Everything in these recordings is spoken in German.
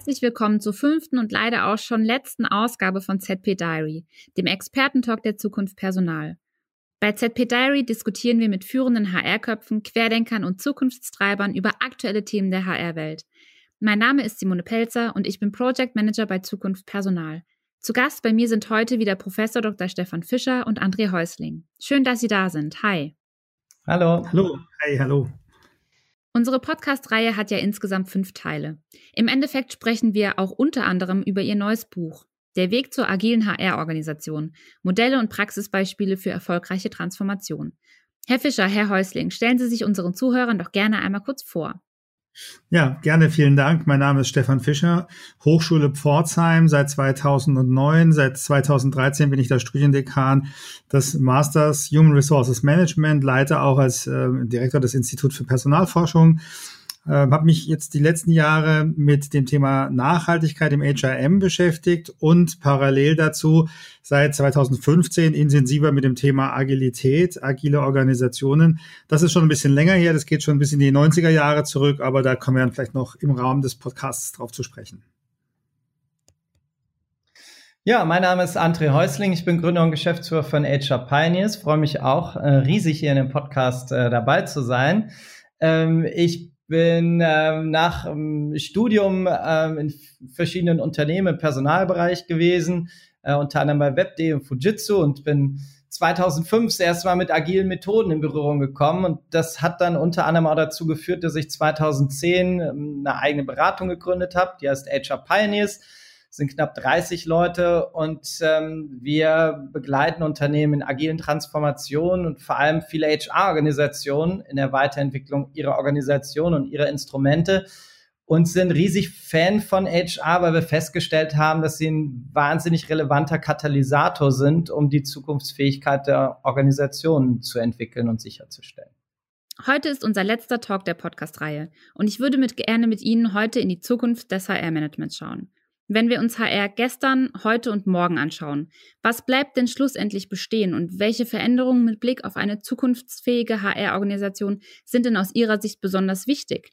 Herzlich willkommen zur fünften und leider auch schon letzten Ausgabe von ZP Diary, dem Expertentalk der Zukunft Personal. Bei ZP Diary diskutieren wir mit führenden HR-Köpfen, Querdenkern und Zukunftstreibern über aktuelle Themen der HR-Welt. Mein Name ist Simone Pelzer und ich bin Project Manager bei Zukunft Personal. Zu Gast bei mir sind heute wieder Professor Dr. Stefan Fischer und André Häusling. Schön, dass Sie da sind. Hi. Hallo. Hallo. Hey, hallo. Unsere Podcast-Reihe hat ja insgesamt fünf Teile. Im Endeffekt sprechen wir auch unter anderem über Ihr neues Buch. Der Weg zur agilen HR-Organisation. Modelle und Praxisbeispiele für erfolgreiche Transformation. Herr Fischer, Herr Häusling, stellen Sie sich unseren Zuhörern doch gerne einmal kurz vor. Ja, gerne, vielen Dank. Mein Name ist Stefan Fischer, Hochschule Pforzheim seit 2009. Seit 2013 bin ich der Studiendekan des Masters Human Resources Management, leite auch als äh, Direktor des Instituts für Personalforschung äh, habe mich jetzt die letzten Jahre mit dem Thema Nachhaltigkeit im HRM beschäftigt und parallel dazu seit 2015 intensiver mit dem Thema Agilität, agile Organisationen. Das ist schon ein bisschen länger her, das geht schon bis in die 90er Jahre zurück, aber da kommen wir dann vielleicht noch im Rahmen des Podcasts drauf zu sprechen. Ja, mein Name ist André Häusling. Ich bin Gründer und Geschäftsführer von HR Pioneers. Freue mich auch äh, riesig hier in dem Podcast äh, dabei zu sein. Ähm, ich bin ähm, nach dem Studium ähm, in verschiedenen Unternehmen im Personalbereich gewesen, äh, unter anderem bei Webd und Fujitsu und bin 2005 das Mal mit agilen Methoden in Berührung gekommen. Und das hat dann unter anderem auch dazu geführt, dass ich 2010 ähm, eine eigene Beratung gegründet habe, die heißt HR Pioneers sind knapp 30 Leute und ähm, wir begleiten Unternehmen in agilen Transformationen und vor allem viele HR-Organisationen in der Weiterentwicklung ihrer Organisation und ihrer Instrumente und sind riesig Fan von HR, weil wir festgestellt haben, dass sie ein wahnsinnig relevanter Katalysator sind, um die Zukunftsfähigkeit der Organisationen zu entwickeln und sicherzustellen. Heute ist unser letzter Talk der Podcast-Reihe und ich würde mit, gerne mit Ihnen heute in die Zukunft des HR-Managements schauen. Wenn wir uns HR gestern, heute und morgen anschauen, was bleibt denn schlussendlich bestehen und welche Veränderungen mit Blick auf eine zukunftsfähige HR-Organisation sind denn aus Ihrer Sicht besonders wichtig?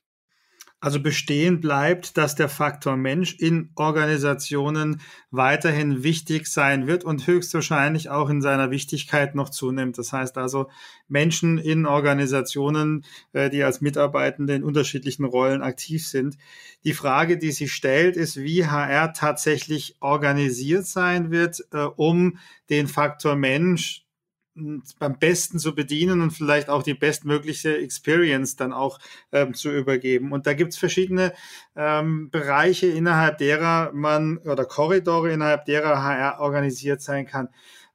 Also bestehen bleibt, dass der Faktor Mensch in Organisationen weiterhin wichtig sein wird und höchstwahrscheinlich auch in seiner Wichtigkeit noch zunimmt. Das heißt also Menschen in Organisationen, äh, die als Mitarbeitende in unterschiedlichen Rollen aktiv sind. Die Frage, die sich stellt, ist, wie HR tatsächlich organisiert sein wird, äh, um den Faktor Mensch beim besten zu bedienen und vielleicht auch die bestmögliche Experience dann auch ähm, zu übergeben. Und da gibt's verschiedene ähm, Bereiche, innerhalb derer man oder Korridore, innerhalb derer HR organisiert sein kann.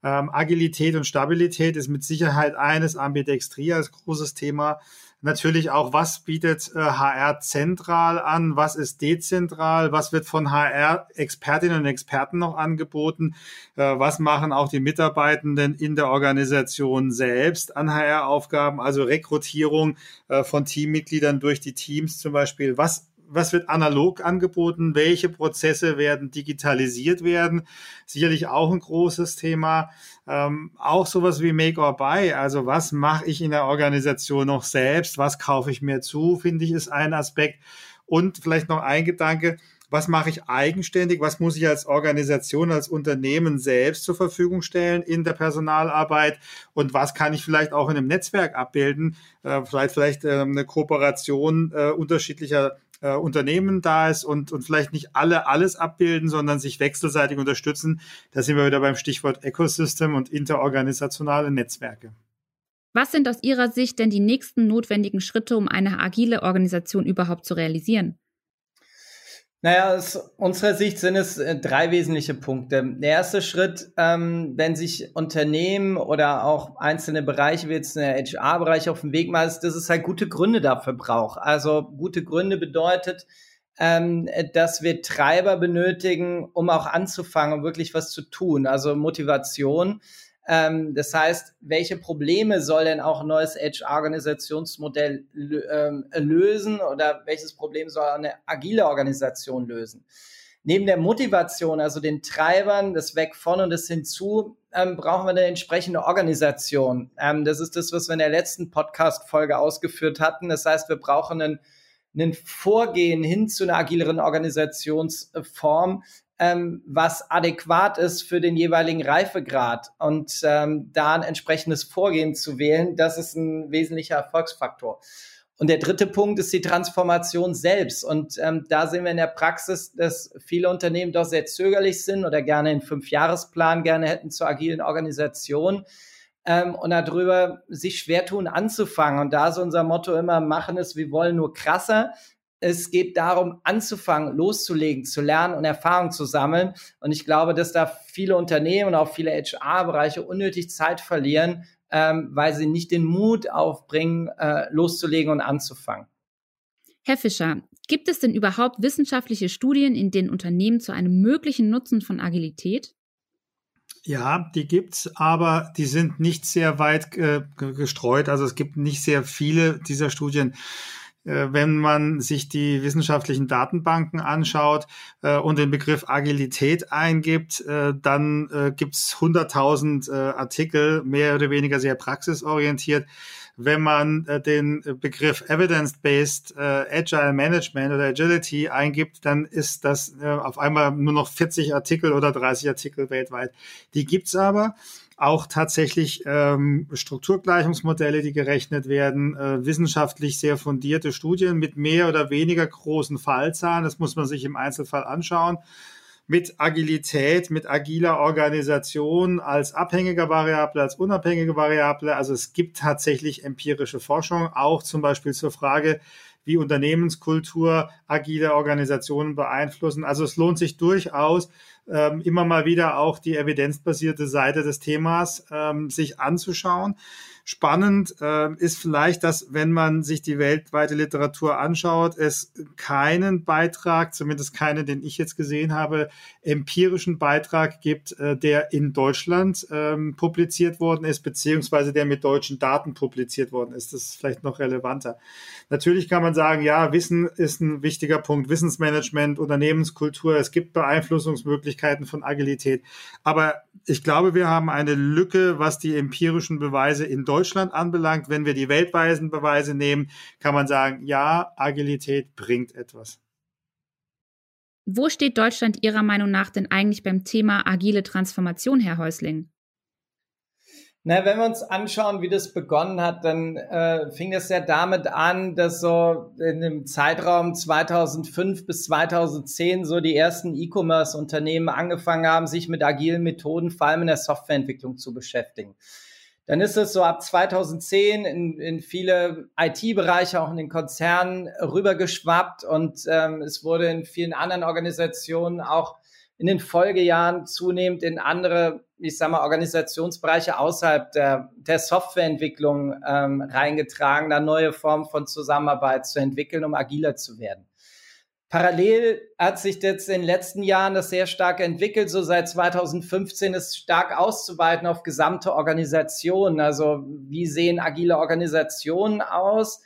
Ähm, Agilität und Stabilität ist mit Sicherheit eines, Ambidextrie als großes Thema natürlich auch, was bietet äh, HR zentral an, was ist dezentral, was wird von HR-Expertinnen und Experten noch angeboten, äh, was machen auch die Mitarbeitenden in der Organisation selbst an HR-Aufgaben, also Rekrutierung äh, von Teammitgliedern durch die Teams zum Beispiel, was was wird analog angeboten, welche Prozesse werden digitalisiert werden, sicherlich auch ein großes Thema. Ähm, auch sowas wie Make or Buy, also was mache ich in der Organisation noch selbst, was kaufe ich mir zu, finde ich, ist ein Aspekt. Und vielleicht noch ein Gedanke, was mache ich eigenständig, was muss ich als Organisation, als Unternehmen selbst zur Verfügung stellen in der Personalarbeit? Und was kann ich vielleicht auch in einem Netzwerk abbilden, äh, vielleicht vielleicht äh, eine Kooperation äh, unterschiedlicher äh, Unternehmen da ist und, und vielleicht nicht alle alles abbilden, sondern sich wechselseitig unterstützen. Da sind wir wieder beim Stichwort Ecosystem und interorganisationale Netzwerke. Was sind aus Ihrer Sicht denn die nächsten notwendigen Schritte, um eine agile Organisation überhaupt zu realisieren? Naja, aus unserer Sicht sind es äh, drei wesentliche Punkte. Der erste Schritt, ähm, wenn sich Unternehmen oder auch einzelne Bereiche, wie jetzt der HR-Bereich auf dem Weg machen, ist, dass es halt gute Gründe dafür braucht. Also gute Gründe bedeutet, ähm, dass wir Treiber benötigen, um auch anzufangen, um wirklich was zu tun. Also Motivation. Ähm, das heißt, welche Probleme soll denn auch ein neues HR-Organisationsmodell ähm, lösen oder welches Problem soll eine agile Organisation lösen? Neben der Motivation, also den Treibern, das Weg von und das Hinzu, ähm, brauchen wir eine entsprechende Organisation. Ähm, das ist das, was wir in der letzten Podcast-Folge ausgeführt hatten. Das heißt, wir brauchen einen ein Vorgehen hin zu einer agileren Organisationsform, ähm, was adäquat ist für den jeweiligen Reifegrad und ähm, da ein entsprechendes Vorgehen zu wählen, das ist ein wesentlicher Erfolgsfaktor. Und der dritte Punkt ist die Transformation selbst. Und ähm, da sehen wir in der Praxis, dass viele Unternehmen doch sehr zögerlich sind oder gerne einen Fünfjahresplan gerne hätten zur agilen Organisation ähm, und darüber sich schwer tun anzufangen. Und da ist unser Motto immer, machen es, wir wollen nur krasser. Es geht darum, anzufangen, loszulegen, zu lernen und Erfahrung zu sammeln. Und ich glaube, dass da viele Unternehmen und auch viele HR-Bereiche unnötig Zeit verlieren, ähm, weil sie nicht den Mut aufbringen, äh, loszulegen und anzufangen. Herr Fischer, gibt es denn überhaupt wissenschaftliche Studien, in denen Unternehmen zu einem möglichen Nutzen von Agilität? Ja, die gibt's, aber die sind nicht sehr weit äh, gestreut. Also es gibt nicht sehr viele dieser Studien. Äh, wenn man sich die wissenschaftlichen Datenbanken anschaut äh, und den Begriff Agilität eingibt, äh, dann äh, gibt's 100.000 äh, Artikel, mehr oder weniger sehr praxisorientiert. Wenn man den Begriff Evidence-Based Agile Management oder Agility eingibt, dann ist das auf einmal nur noch 40 Artikel oder 30 Artikel weltweit. Die gibt's aber auch tatsächlich ähm, Strukturgleichungsmodelle, die gerechnet werden, äh, wissenschaftlich sehr fundierte Studien mit mehr oder weniger großen Fallzahlen. Das muss man sich im Einzelfall anschauen. Mit Agilität, mit agiler Organisation als abhängiger Variable, als unabhängige Variable. Also es gibt tatsächlich empirische Forschung, auch zum Beispiel zur Frage, wie Unternehmenskultur agile Organisationen beeinflussen. Also es lohnt sich durchaus, immer mal wieder auch die evidenzbasierte Seite des Themas ähm, sich anzuschauen. Spannend äh, ist vielleicht, dass wenn man sich die weltweite Literatur anschaut, es keinen Beitrag, zumindest keinen, den ich jetzt gesehen habe, empirischen Beitrag gibt, äh, der in Deutschland ähm, publiziert worden ist, beziehungsweise der mit deutschen Daten publiziert worden ist. Das ist vielleicht noch relevanter. Natürlich kann man sagen, ja, Wissen ist ein wichtiger Punkt, Wissensmanagement, Unternehmenskultur, es gibt Beeinflussungsmöglichkeiten von Agilität. Aber ich glaube, wir haben eine Lücke, was die empirischen Beweise in Deutschland anbelangt. Wenn wir die weltweiten Beweise nehmen, kann man sagen, ja, Agilität bringt etwas. Wo steht Deutschland Ihrer Meinung nach denn eigentlich beim Thema agile Transformation, Herr Häusling? Na, wenn wir uns anschauen, wie das begonnen hat, dann äh, fing es ja damit an, dass so in dem Zeitraum 2005 bis 2010 so die ersten E-Commerce-Unternehmen angefangen haben, sich mit agilen Methoden vor allem in der Softwareentwicklung zu beschäftigen. Dann ist es so ab 2010 in, in viele IT-Bereiche, auch in den Konzernen rübergeschwappt und ähm, es wurde in vielen anderen Organisationen auch in den Folgejahren zunehmend in andere, ich sag mal, Organisationsbereiche außerhalb der, der Softwareentwicklung ähm, reingetragen, da neue Formen von Zusammenarbeit zu entwickeln, um agiler zu werden. Parallel hat sich jetzt in den letzten Jahren das sehr stark entwickelt. So seit 2015 ist stark auszuweiten auf gesamte Organisationen. Also wie sehen agile Organisationen aus?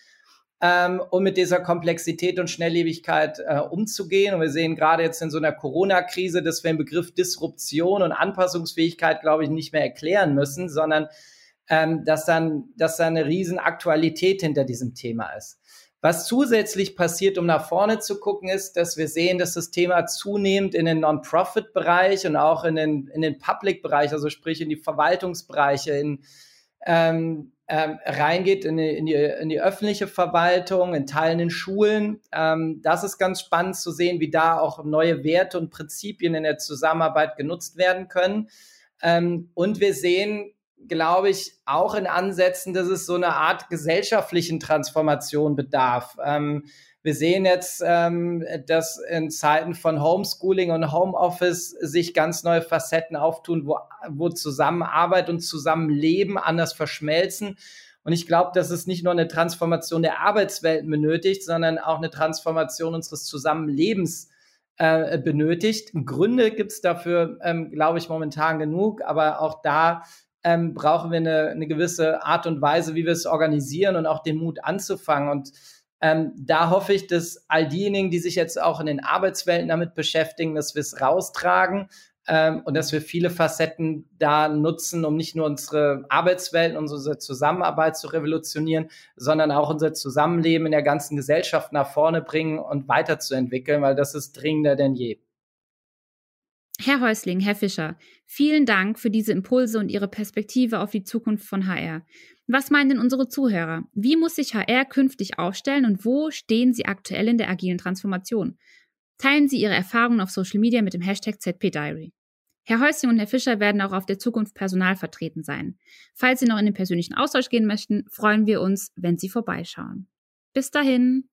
ähm, um mit dieser Komplexität und Schnelllebigkeit äh, umzugehen. Und wir sehen gerade jetzt in so einer Corona-Krise, dass wir den Begriff Disruption und Anpassungsfähigkeit, glaube ich, nicht mehr erklären müssen, sondern ähm, dass dann, dass da eine riesen Aktualität hinter diesem Thema ist. Was zusätzlich passiert, um nach vorne zu gucken, ist, dass wir sehen, dass das Thema zunehmend in den Non-Profit-Bereich und auch in den, in den Public-Bereich, also sprich in die Verwaltungsbereiche, in ähm, ähm, reingeht in die, in, die, in die öffentliche Verwaltung, in Teilen in Schulen. Ähm, das ist ganz spannend zu sehen, wie da auch neue Werte und Prinzipien in der Zusammenarbeit genutzt werden können. Ähm, und wir sehen, glaube ich, auch in Ansätzen, dass es so eine Art gesellschaftlichen Transformation bedarf. Ähm, wir sehen jetzt, ähm, dass in Zeiten von Homeschooling und Homeoffice sich ganz neue Facetten auftun, wo, wo Zusammenarbeit und Zusammenleben anders verschmelzen. Und ich glaube, dass es nicht nur eine Transformation der Arbeitswelten benötigt, sondern auch eine Transformation unseres Zusammenlebens äh, benötigt. Gründe gibt es dafür, ähm, glaube ich, momentan genug, aber auch da ähm, brauchen wir eine, eine gewisse Art und Weise, wie wir es organisieren und auch den Mut anzufangen. Und ähm, da hoffe ich, dass all diejenigen, die sich jetzt auch in den Arbeitswelten damit beschäftigen, dass wir es raustragen ähm, und dass wir viele Facetten da nutzen, um nicht nur unsere Arbeitswelt, unsere Zusammenarbeit zu revolutionieren, sondern auch unser Zusammenleben in der ganzen Gesellschaft nach vorne bringen und weiterzuentwickeln, weil das ist dringender denn je. Herr Häusling, Herr Fischer, vielen Dank für diese Impulse und Ihre Perspektive auf die Zukunft von HR. Was meinen denn unsere Zuhörer? Wie muss sich HR künftig aufstellen und wo stehen Sie aktuell in der agilen Transformation? Teilen Sie Ihre Erfahrungen auf Social Media mit dem Hashtag ZPDiary. Herr Häusling und Herr Fischer werden auch auf der Zukunft Personal vertreten sein. Falls Sie noch in den persönlichen Austausch gehen möchten, freuen wir uns, wenn Sie vorbeischauen. Bis dahin.